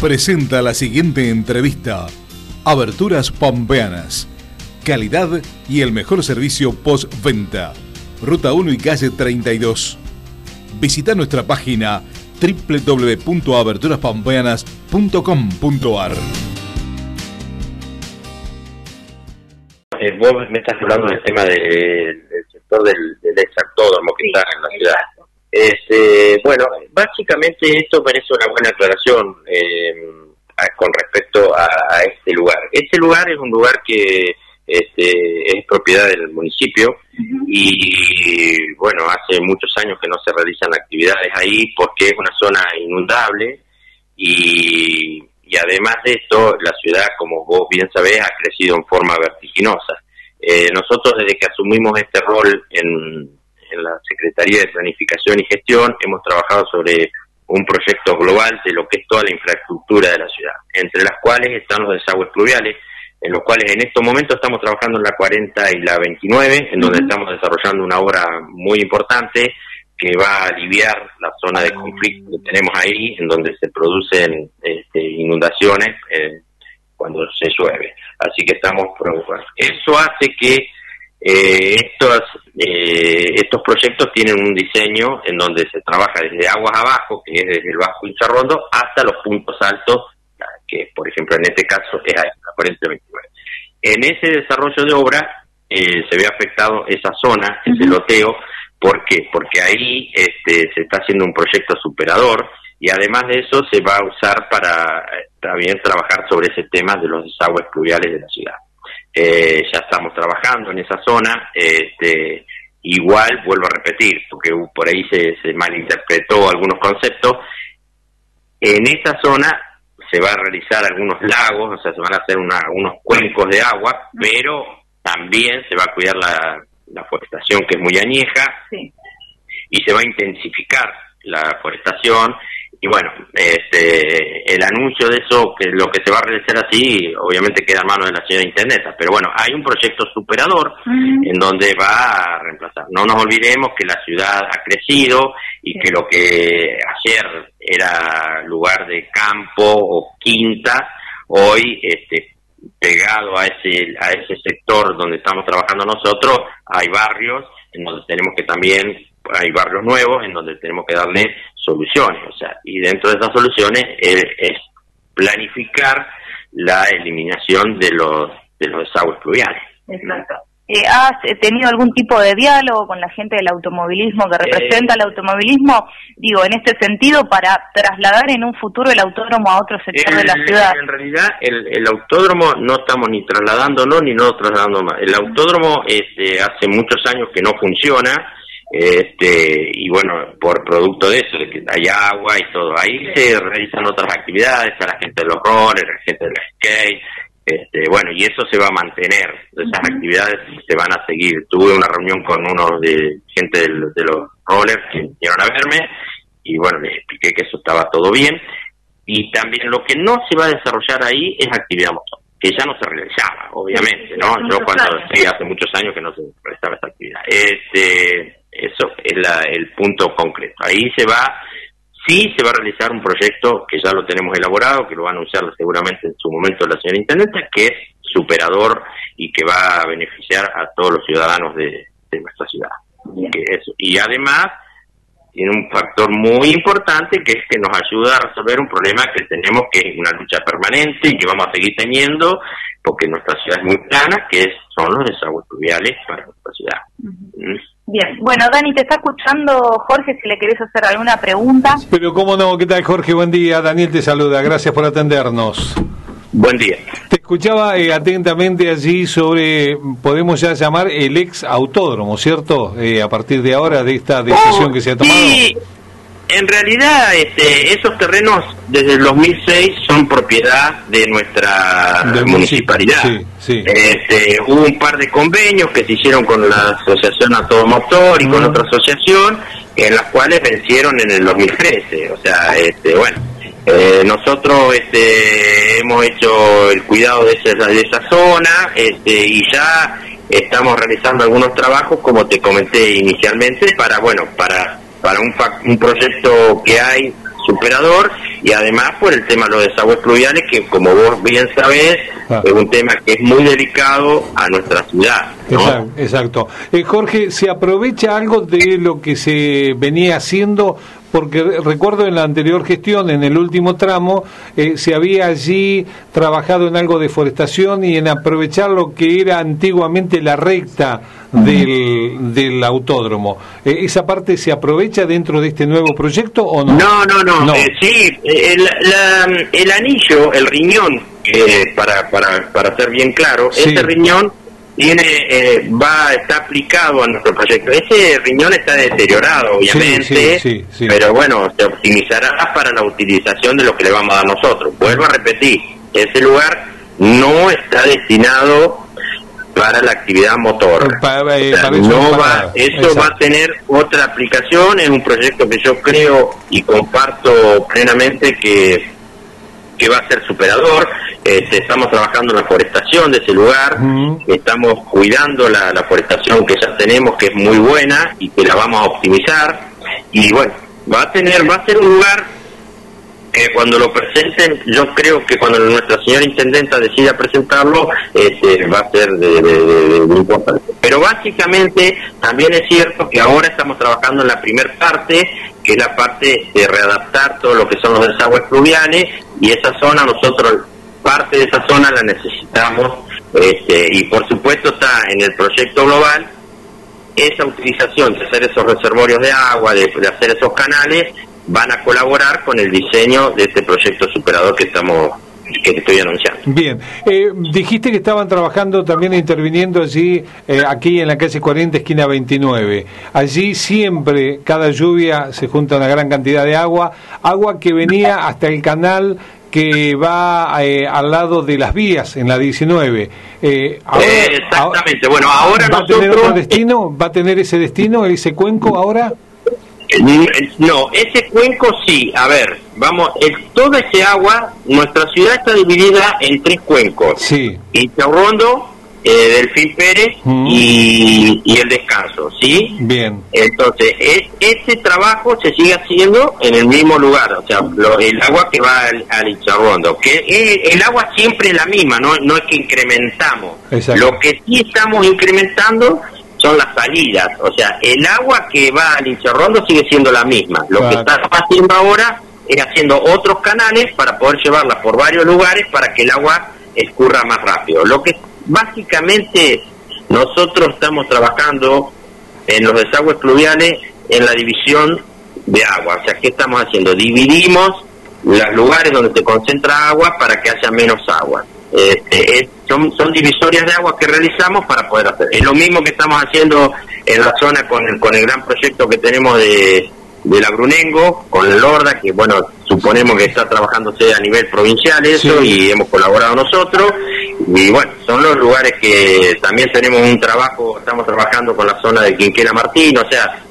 presenta la siguiente entrevista. Aberturas Pampeanas. Calidad y el mejor servicio postventa. Ruta 1 y calle 32. Visita nuestra página www.aberturaspampeanas.com.ar. Eh, vos me estás hablando del tema del sector del, del exactódromo que está en la ciudad. Este, bueno, básicamente esto merece una buena aclaración eh, con respecto a, este lugar. Este lugar es un lugar que este, es propiedad del municipio y bueno, hace muchos años que no se realizan actividades ahí porque es una zona inundable y, y además de esto la ciudad, como vos bien sabés, ha crecido en forma vertiginosa. Eh, nosotros desde que asumimos este rol en en la Secretaría de Planificación y Gestión hemos trabajado sobre un proyecto global de lo que es toda la infraestructura de la ciudad, entre las cuales están los desagües pluviales, en los cuales en estos momentos estamos trabajando en la 40 y la 29, en donde estamos desarrollando una obra muy importante que va a aliviar la zona de conflicto que tenemos ahí, en donde se producen este, inundaciones eh, cuando se llueve. Así que estamos. Eso hace que eh, estos, eh, estos proyectos tienen un diseño en donde se trabaja desde aguas abajo, que es desde el Bajo Incharrondo, hasta los puntos altos, que por ejemplo en este caso es la 4029. En ese desarrollo de obra eh, se ve afectado esa zona, ese loteo, ¿por qué? Porque ahí este, se está haciendo un proyecto superador y además de eso se va a usar para también trabajar sobre ese tema de los desagües pluviales de la ciudad. Eh, ya estamos trabajando en esa zona. Este, igual, vuelvo a repetir, porque por ahí se, malinterpretó algunos conceptos. En esa zona se va a realizar algunos lagos, o sea, se van a hacer unos cuencos de agua, pero también se va a cuidar la, la forestación que es muy añeja y se va a intensificar la forestación y bueno, este, el anuncio de eso, que lo que se va a realizar así, obviamente queda en manos de la señora intendenta, pero bueno, hay un proyecto superador en donde va a reemplazar. No nos olvidemos que la ciudad ha crecido y que lo que ayer era lugar de campo o quinta, hoy este, pegado a ese, a ese sector donde estamos trabajando nosotros, hay barrios en donde tenemos que también, hay barrios nuevos en donde tenemos que darle soluciones, o sea, y dentro de esas soluciones es planificar la eliminación de los de los desagües pluviales. Exacto. Eh, ¿Has tenido algún tipo de diálogo con la gente del automovilismo que representa el automovilismo? Digo, en este sentido, para trasladar en un futuro el autódromo a otro sector de la ciudad. En realidad, el, el autódromo no estamos ni trasladándolo ni no trasladando más. El autódromo este, hace muchos años que no funciona este y bueno por producto de eso de que hay agua y todo ahí se realizan otras actividades a la gente de los rollers a la gente del skate este bueno y eso se va a mantener esas actividades se van a seguir. Tuve una reunión con uno de gente de, los rollers que vinieron a verme y bueno les expliqué que eso estaba todo bien y también lo que no se va a desarrollar ahí es actividad motor que ya no se realizaba obviamente no yo cuando sí hace muchos años que no se realizaba esa actividad. Este eso es el punto concreto. Ahí se va, sí se va a realizar un proyecto que ya lo tenemos elaborado, que lo va a anunciar seguramente en su momento la señora Intendente, que es superador y que va a beneficiar a todos los ciudadanos de, nuestra ciudad. Y además tiene un factor muy importante que es que nos ayuda a resolver un problema que tenemos que es una lucha permanente y que vamos a seguir teniendo porque nuestra ciudad es muy plana, que son los desagües pluviales para nuestra ciudad. Bien, bueno, Dani, te está escuchando Jorge, si le querés hacer alguna pregunta. Pero cómo no, ¿qué tal Jorge? Buen día, Daniel te saluda, gracias por atendernos. Buen día. Te escuchaba eh, atentamente allí sobre, podemos ya llamar el ex autódromo, ¿cierto? Eh, a partir de ahora, de esta decisión que se ha tomado. Sí, en realidad este, esos terrenos desde el 2006 son propiedad de nuestra municipalidad. Este, hubo un par de convenios que se hicieron con la Asociación A Todo Motor y con otra asociación, en las cuales vencieron en el 2013. O sea, este, bueno, eh, nosotros este, hemos hecho el cuidado de esa, de esa zona este, y ya estamos realizando algunos trabajos, como te comenté inicialmente, para, bueno, para, para un, un proyecto que hay superador y además por el tema de los desagües pluviales que como vos bien sabés ah. es un tema que es muy delicado a nuestra ciudad. Exacto. Eh, Jorge, ¿se aprovecha algo de lo que se venía haciendo porque recuerdo en la anterior gestión, en el último tramo, eh, se había allí trabajado en algo de forestación y en aprovechar lo que era antiguamente la recta del, del autódromo. Eh, ¿Esa parte se aprovecha dentro de este nuevo proyecto o no? No, no, no. Eh, sí, el, el, anillo, el riñón, para, para, para ser bien claro, ese riñón tiene eh, va está aplicado a nuestro proyecto. Ese riñón está deteriorado, obviamente, pero bueno, se optimizará para la utilización de lo que le vamos a dar nosotros. Vuelvo a repetir, ese lugar no está destinado para la actividad motor. Eh, no va, eso va a tener otra aplicación en un proyecto que yo creo y comparto plenamente que que va a ser superador. Este, estamos trabajando en la forestación de ese lugar, estamos cuidando la, la, forestación que ya tenemos, que es muy buena y que la vamos a optimizar. Y bueno, va a tener, va a ser un lugar que cuando lo presenten, yo creo que cuando nuestra señora intendenta decida presentarlo, este, va a ser de, de, muy importante. Pero básicamente también es cierto que ahora estamos trabajando en la primera parte, es la parte de readaptar todo lo que son los desagües fluviales, y esa zona nosotros, parte de esa zona la necesitamos, este, y por supuesto está en el proyecto global esa utilización de hacer esos reservorios de agua, de hacer esos canales, van a colaborar con el diseño de este proyecto superador que estamos que te estoy anunciando. Bien, eh, dijiste que estaban trabajando también interviniendo allí, eh, aquí en la calle 40, esquina 29. Allí siempre, cada lluvia, se junta una gran cantidad de agua, agua que venía hasta el canal que va eh, al lado de las vías en la 19. Exactamente, bueno, ahora ¿Va a tener otro destino? ¿Va a tener ese destino, ese cuenco ahora? No, ese cuenco sí. A ver, vamos, el, toda ese agua, nuestra ciudad está dividida en tres cuencos. Sí. Rondo, eh, Delfín Pérez mm. y, el descanso, ¿sí? Bien. Entonces, es, ese trabajo se sigue haciendo en el mismo lugar, o sea, el agua que va al, al que el agua siempre es la misma, no, no es que incrementamos. Lo que sí estamos incrementando son las salidas, o sea, el agua que va al Incharrondo sigue siendo la misma. Lo que está haciendo ahora es haciendo otros canales para poder llevarla por varios lugares para que el agua escurra más rápido. Lo que básicamente nosotros estamos trabajando en los desagües pluviales en la división de agua, o sea, ¿qué estamos haciendo? Dividimos los lugares donde se concentra agua para que haya menos agua. Este, son, son divisorias de agua que realizamos para poder hacer. Es lo mismo que estamos haciendo en la zona con el, con el gran proyecto que tenemos de, de la Brunengo, con el Lorda, que bueno, suponemos que está trabajándose a nivel provincial eso y hemos colaborado nosotros. Y bueno, son los lugares que también tenemos un trabajo, estamos trabajando con la zona de Quinquera Martín, o sea,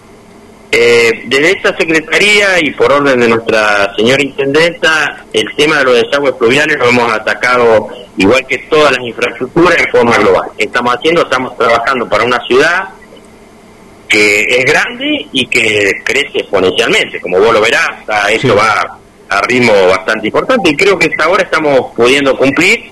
eh, desde esta Secretaría y por orden de nuestra señora Intendenta, el tema de los desagües pluviales lo hemos atacado igual que todas las infraestructuras en forma global. Estamos haciendo, estamos trabajando para una ciudad que es grande y que crece exponencialmente. Como vos lo verás, esto va a ritmo bastante importante y creo que hasta ahora estamos pudiendo cumplir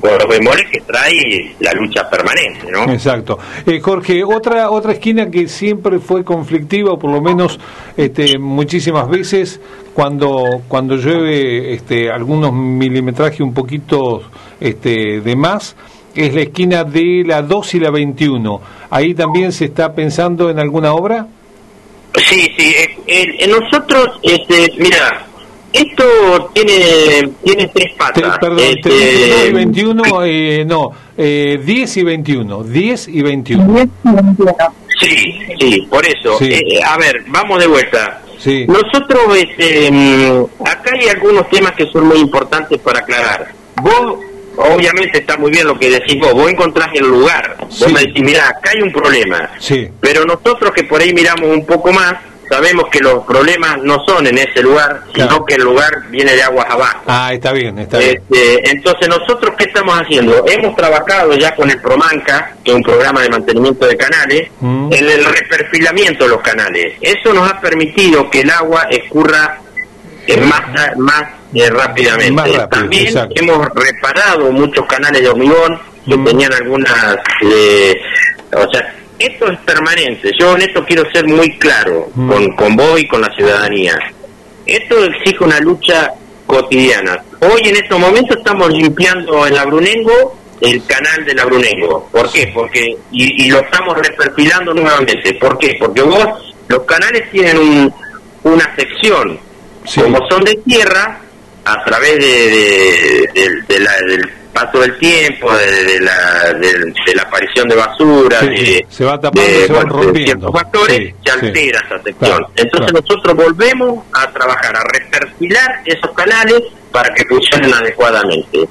con los bemoles que trae la lucha permanente, ¿no? Exacto. Eh, Jorge, otra otra esquina que siempre fue conflictiva, o por lo menos este, muchísimas veces, cuando cuando llueve este, algunos milimetrajes un poquito este, de más, es la esquina de la 2 y la 21. ¿Ahí también se está pensando en alguna obra? Sí, sí. Eh, nosotros, este, mira, esto tiene tiene tres patas. perdón, este, 21, eh, no, eh, 10 y 21. 10 y 21. Sí, sí, por eso. Eh, a ver, vamos de vuelta. Sí. Nosotros, este, mm, acá hay algunos temas que son muy importantes para aclarar. Vos, obviamente está muy bien lo que decís vos, vos encontrás el lugar. Vos me decís, mira, acá hay un problema. Sí. Pero nosotros que por ahí miramos un poco más, sabemos que los problemas no son en ese lugar, sino que el lugar viene de aguas abajo. Ah, está bien, está bien. Este, entonces, ¿nosotros qué estamos haciendo? Hemos trabajado ya con el Promanca, que es un programa de mantenimiento de canales, mm. en el reperfilamiento de los canales. Eso nos ha permitido que el agua escurra más, más rápidamente. También hemos reparado muchos canales de hormigón que mm. tenían algunas... o sea, esto es permanente. Yo en esto quiero ser muy claro mm. con, con vos y con la ciudadanía. Esto exige una lucha cotidiana. Hoy en estos momentos estamos limpiando en la Brunengo el canal de la Brunengo. ¿Por qué? Porque y, lo estamos reperfilando nuevamente. ¿Por qué? Porque vos los canales tienen una sección como son de tierra a través de, de la, del paso del tiempo, de, la, de, la aparición de basura, de, se va tapando, se van rompiendo. ciertos factores, se altera esa sección. Entonces nosotros volvemos a trabajar, a reperfilar esos canales para que funcionen adecuadamente.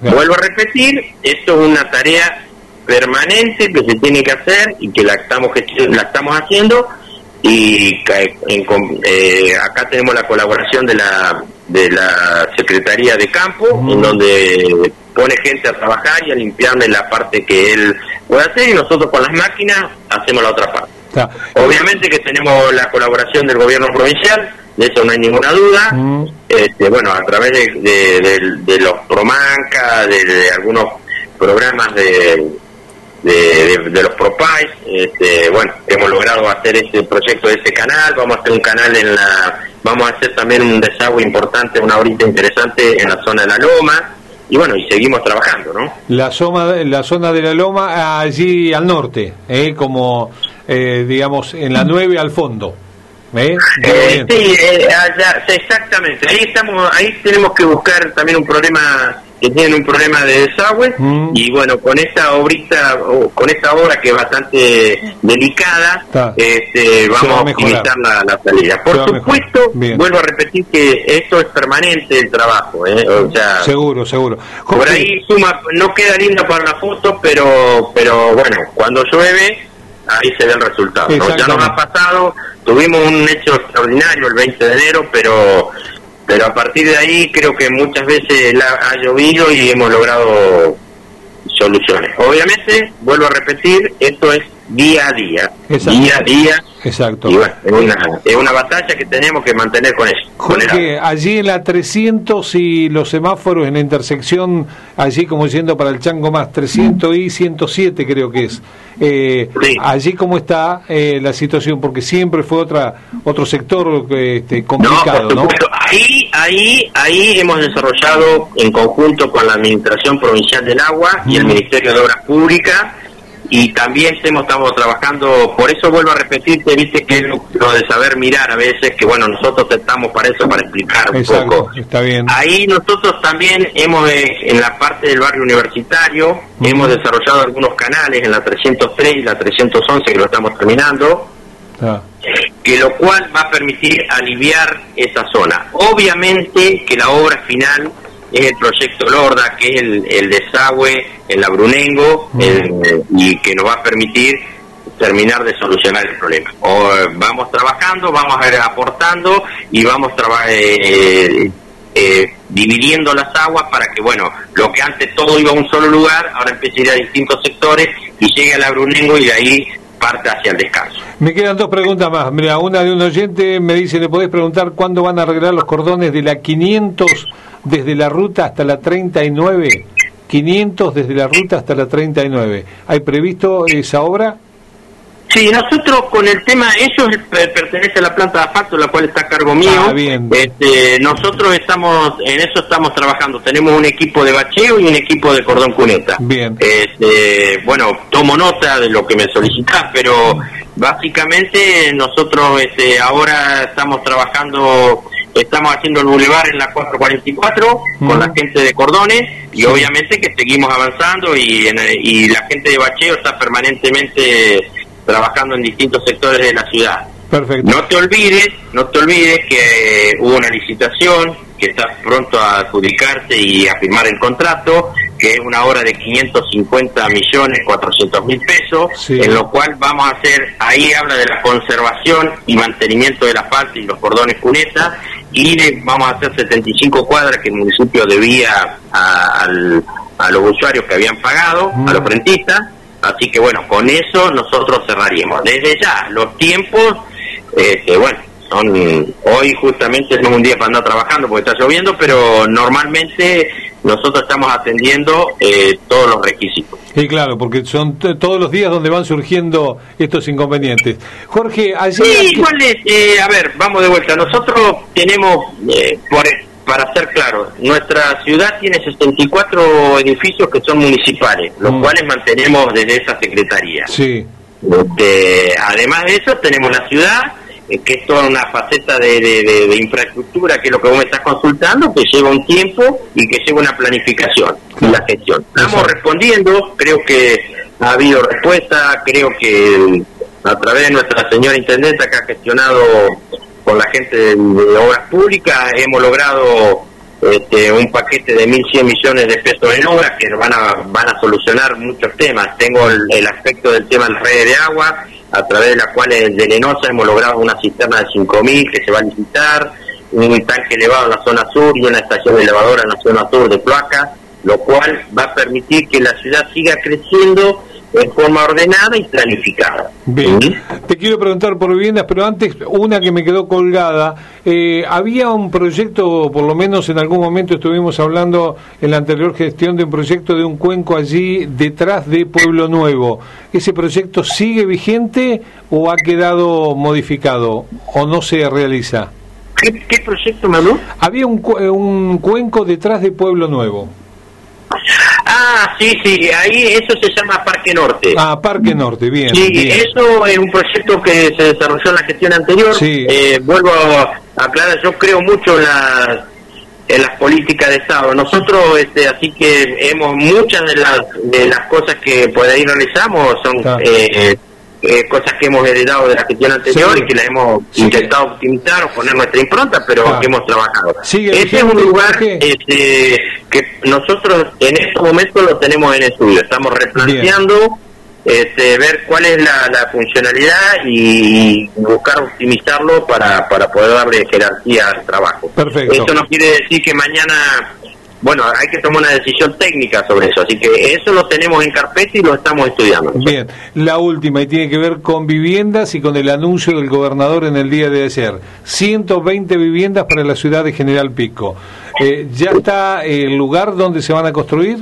Vuelvo a repetir, esto es una tarea permanente que se tiene que hacer y que la estamos la estamos haciendo y eh, acá tenemos la colaboración de la de la Secretaría de Campo, en donde pone gente a trabajar y a limpiarle la parte que él puede hacer y nosotros con las máquinas hacemos la otra parte. Obviamente que tenemos la colaboración del gobierno provincial, de eso no hay ninguna duda. este, bueno, a través de, los Promanca, de, algunos programas de, de, los ProPais, este, bueno, hemos logrado hacer este proyecto de este canal, vamos a hacer un canal en la Vamos a hacer también un desagüe importante, una horita interesante en la zona de la Loma. Y bueno, y seguimos trabajando, ¿no? La zona, la zona de la Loma, allí al norte, ¿eh? como, eh, digamos, en la 9 al fondo. ¿eh? eh sí, eh, exactamente. Ahí, estamos, ahí tenemos que buscar también un problema que tienen un problema de desagüe mm. y bueno con esta obrita con esta obra que es bastante delicada este, vamos a, optimizar la, salida. Por supuesto vuelvo a repetir que esto es permanente el trabajo ¿eh? o sea, seguro seguro. por ahí suma no queda linda para la foto pero pero bueno cuando llueve ahí se ve el resultado ya nos ha pasado tuvimos un hecho extraordinario el 20 de enero pero pero a partir de ahí creo que muchas veces ha llovido y hemos logrado soluciones. Obviamente, vuelvo a repetir, esto es día a día, día a día. Exacto. Y bueno, es una, es una batalla que tenemos que mantener con eso. Jorge, allí en la 300 y los semáforos en la intersección, allí como diciendo para el Chango más, 300 y 107 creo que es. Eh, Allí cómo está eh, la situación, porque siempre fue otra otro sector este, complicado, ¿no? Ahí, ahí, ahí hemos desarrollado en conjunto con la Administración Provincial del Agua y el Ministerio de Obras Públicas y también estamos, estamos trabajando, por eso vuelvo a repetirte, viste que es lo, de saber mirar a veces, que bueno, nosotros estamos para eso, para explicar un poco. Está bien. Ahí nosotros también hemos, eh, en la parte del barrio universitario, hemos desarrollado algunos canales en la 303 y la 311 que lo estamos terminando. Ah. que lo cual va a permitir aliviar esa zona. Obviamente que la obra final es el proyecto Lorda, que es el, desagüe en la Brunengo y que nos va a permitir terminar de solucionar el problema. O, vamos trabajando, vamos aportando y vamos eh, eh, dividiendo las aguas para que, bueno, lo que antes todo iba a un solo lugar, ahora empiece a ir a distintos sectores y llegue a la Brunengo y de ahí parte hacia el descanso. Me quedan dos preguntas más. Mira, una de un oyente me dice, ¿le podés preguntar cuándo van a arreglar los cordones de la 500 desde la ruta hasta la 39, 500 desde la ruta hasta la 39. ¿Hay previsto esa obra? Sí, nosotros con el tema, ellos pertenece a la planta de asfalto, la cual está a cargo mío. Ah, bien. Este, nosotros estamos, en eso estamos trabajando. Tenemos un equipo de bacheo y un equipo de cordón cuneta. Bien. Este, bueno, tomo nota de lo que me solicitas, pero básicamente nosotros este, ahora estamos trabajando Estamos haciendo el bulevar en la 444 con la gente de Cordones y obviamente que seguimos avanzando y, y la gente de Bacheo está permanentemente trabajando en distintos sectores de la ciudad. Perfecto. No te olvides, no te olvides que hubo una licitación que está pronto a adjudicarse y a firmar el contrato, que es una obra de 550 millones 400 mil pesos, en lo cual vamos a hacer, ahí habla de la conservación y mantenimiento de la asfalto y los cordones cunetas, y vamos a hacer 75 cuadras que el municipio debía a, los usuarios que habían pagado, a los mm. rentistas, así que bueno, con eso nosotros cerraríamos. Desde ya, los tiempos, este, bueno, Son, hoy justamente es un día para andar trabajando porque está lloviendo, pero normalmente nosotros estamos atendiendo eh, todos los requisitos. Sí, claro, porque son todos los días donde van surgiendo estos inconvenientes. Jorge, allí... Sí, igual es, eh, a ver, vamos de vuelta. Nosotros tenemos, eh, por, para ser claro, nuestra ciudad tiene 64 edificios que son municipales, los mm. cuales mantenemos desde esa secretaría. Sí. Este, además de eso, tenemos la ciudad eh, que es toda una faceta de, infraestructura, que es lo que vos me estás consultando, que lleva un tiempo y que lleva una planificación y la gestión. Estamos respondiendo, creo que ha habido respuesta, creo que a través de nuestra señora intendenta que ha gestionado con la gente de, obras públicas, hemos logrado este, un paquete de 1.100 millones de pesos en obras que van a, van a solucionar muchos temas. Tengo el, el aspecto del tema del red de agua, a través de la cual de Lenosa hemos logrado una cisterna de 5.000 que se va a licitar, un tanque elevado en la zona sur y una estación elevadora en la zona sur de Placa, lo cual va a permitir que la ciudad siga creciendo en forma ordenada y planificada. Bien, te quiero preguntar por viviendas, pero antes una que me quedó colgada. Eh, había un proyecto, por lo menos en algún momento estuvimos hablando en la anterior gestión de un proyecto de un cuenco allí detrás de Pueblo Nuevo. ¿Ese proyecto sigue vigente o ha quedado modificado o no se realiza? ¿Qué, proyecto, Manu? Había un, un cuenco detrás de Pueblo Nuevo. Ah, sí, sí, ahí eso se llama Parque Norte. Ah, Parque Norte, bien. Sí, eso es un proyecto que se desarrolló en la gestión anterior. Sí. Eh, vuelvo a aclarar, yo creo mucho en las en las políticas de Estado. Nosotros, este, así que hemos muchas de las de las cosas que por ahí realizamos son eh, eh, cosas que hemos heredado de la gestión anterior y que la hemos intentado optimizar o poner nuestra impronta, pero que hemos trabajado. Ese es un lugar este, que nosotros en estos momentos lo tenemos en estudio. Estamos replanteando este, ver cuál es la, funcionalidad y buscar optimizarlo para, para poder darle jerarquía al trabajo. Perfecto. Eso no quiere decir que mañana bueno, hay que tomar una decisión técnica sobre eso, así que eso lo tenemos en carpeta y lo estamos estudiando. Bien, la última y tiene que ver con viviendas y con el anuncio del gobernador en el día de ayer. 120 viviendas para la ciudad de General Pico. Eh, ¿Ya está el lugar donde se van a construir?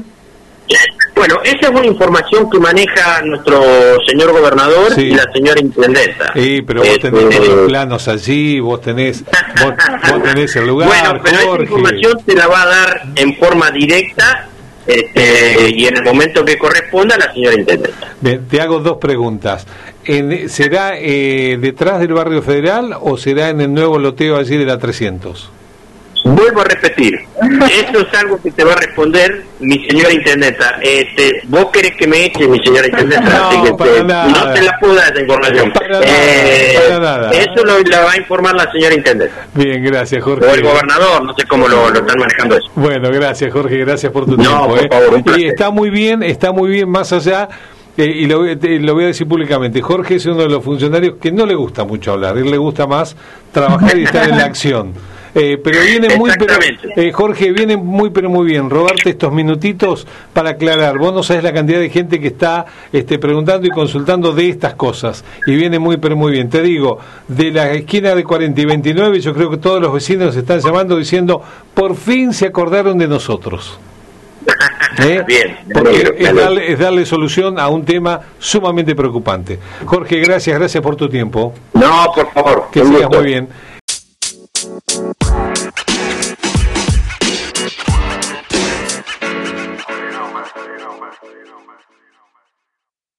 Bueno, esa es una información que maneja nuestro señor gobernador y la señora intendenta. Sí, pero vos tenés este, los planos allí, vos tenés, vos, tenés el lugar. Bueno, pero esa información se la va a dar en forma directa este, y en el momento que corresponda la señora intendenta. te hago dos preguntas. ¿Será eh, detrás del barrio federal o será en el nuevo loteo allí de la 300? Vuelvo a repetir, esto es algo que te va a responder mi señora intendenta. Este, vos querés que me eche mi señora intendenta, no, no te la puedo dar esa información. Eh, eso lo la va a informar la señora intendenta. Bien, gracias Jorge. O el gobernador, no sé cómo lo, están manejando eso. Bueno, gracias Jorge, gracias por tu tiempo. Por eh. y está muy bien, está muy bien más allá. Eh, y lo, lo, voy a decir públicamente, Jorge es uno de los funcionarios que no le gusta mucho hablar, él le gusta más trabajar y estar en la acción. Eh, pero viene muy, pero, eh, Jorge, viene muy, pero muy bien robarte estos minutitos para aclarar. Vos no sabés la cantidad de gente que está este, preguntando y consultando de estas cosas. Y viene muy, pero muy bien. Te digo, de la esquina de 40 y 29, yo creo que todos los vecinos están llamando diciendo, por fin se acordaron de nosotros. ¿Eh? Bien, porque es, darle, es, darle, solución a un tema sumamente preocupante. Jorge, gracias, gracias por tu tiempo. No, por favor. Que sigas muy bien.